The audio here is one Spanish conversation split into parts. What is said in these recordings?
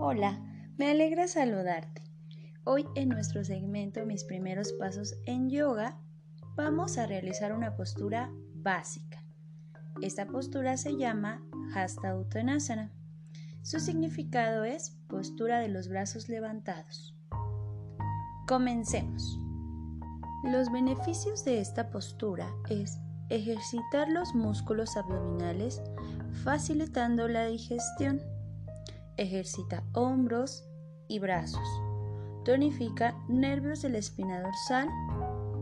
Hola, me alegra saludarte. Hoy en nuestro segmento Mis primeros pasos en yoga vamos a realizar una postura básica. Esta postura se llama Hasta Uttanasana. Su significado es postura de los brazos levantados. Comencemos. Los beneficios de esta postura es ejercitar los músculos abdominales facilitando la digestión ejercita hombros y brazos. Tonifica nervios de la espina dorsal,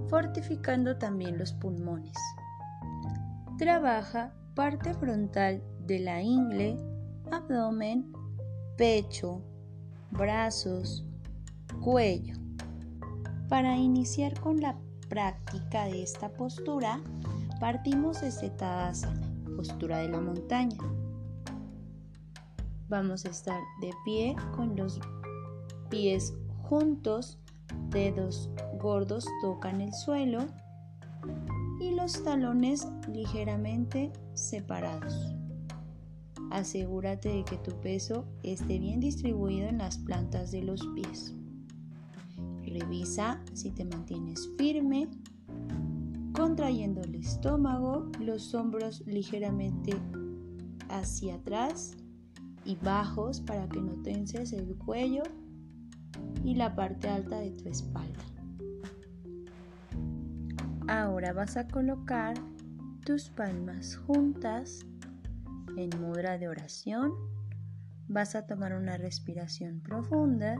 fortificando también los pulmones. Trabaja parte frontal de la ingle, abdomen, pecho, brazos, cuello. Para iniciar con la práctica de esta postura, partimos de Tadasana, postura de la montaña. Vamos a estar de pie con los pies juntos, dedos gordos tocan el suelo y los talones ligeramente separados. Asegúrate de que tu peso esté bien distribuido en las plantas de los pies. Revisa si te mantienes firme, contrayendo el estómago, los hombros ligeramente hacia atrás y bajos para que no tenses el cuello y la parte alta de tu espalda. Ahora vas a colocar tus palmas juntas en mudra de oración. Vas a tomar una respiración profunda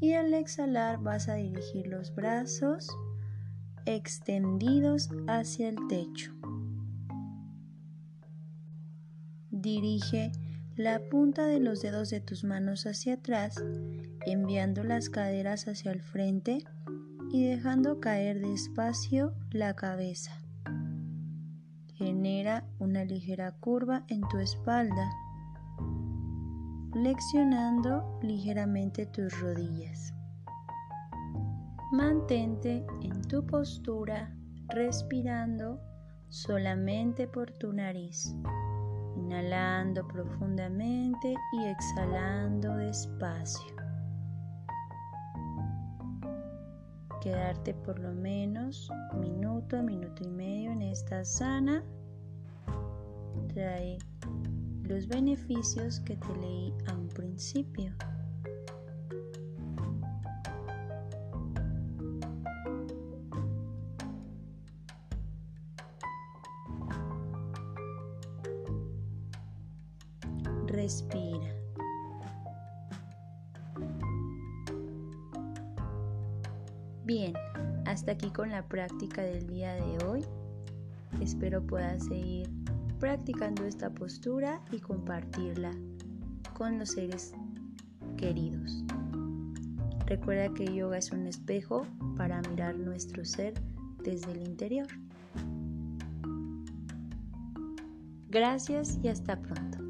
y al exhalar vas a dirigir los brazos extendidos hacia el techo. Dirige la punta de los dedos de tus manos hacia atrás, enviando las caderas hacia el frente y dejando caer despacio la cabeza. Genera una ligera curva en tu espalda, flexionando ligeramente tus rodillas. Mantente en tu postura respirando solamente por tu nariz inhalando profundamente y exhalando despacio. Quedarte por lo menos minuto, minuto y medio en esta sana trae los beneficios que te leí a un principio. Respira. Bien, hasta aquí con la práctica del día de hoy. Espero puedas seguir practicando esta postura y compartirla con los seres queridos. Recuerda que yoga es un espejo para mirar nuestro ser desde el interior. Gracias y hasta pronto.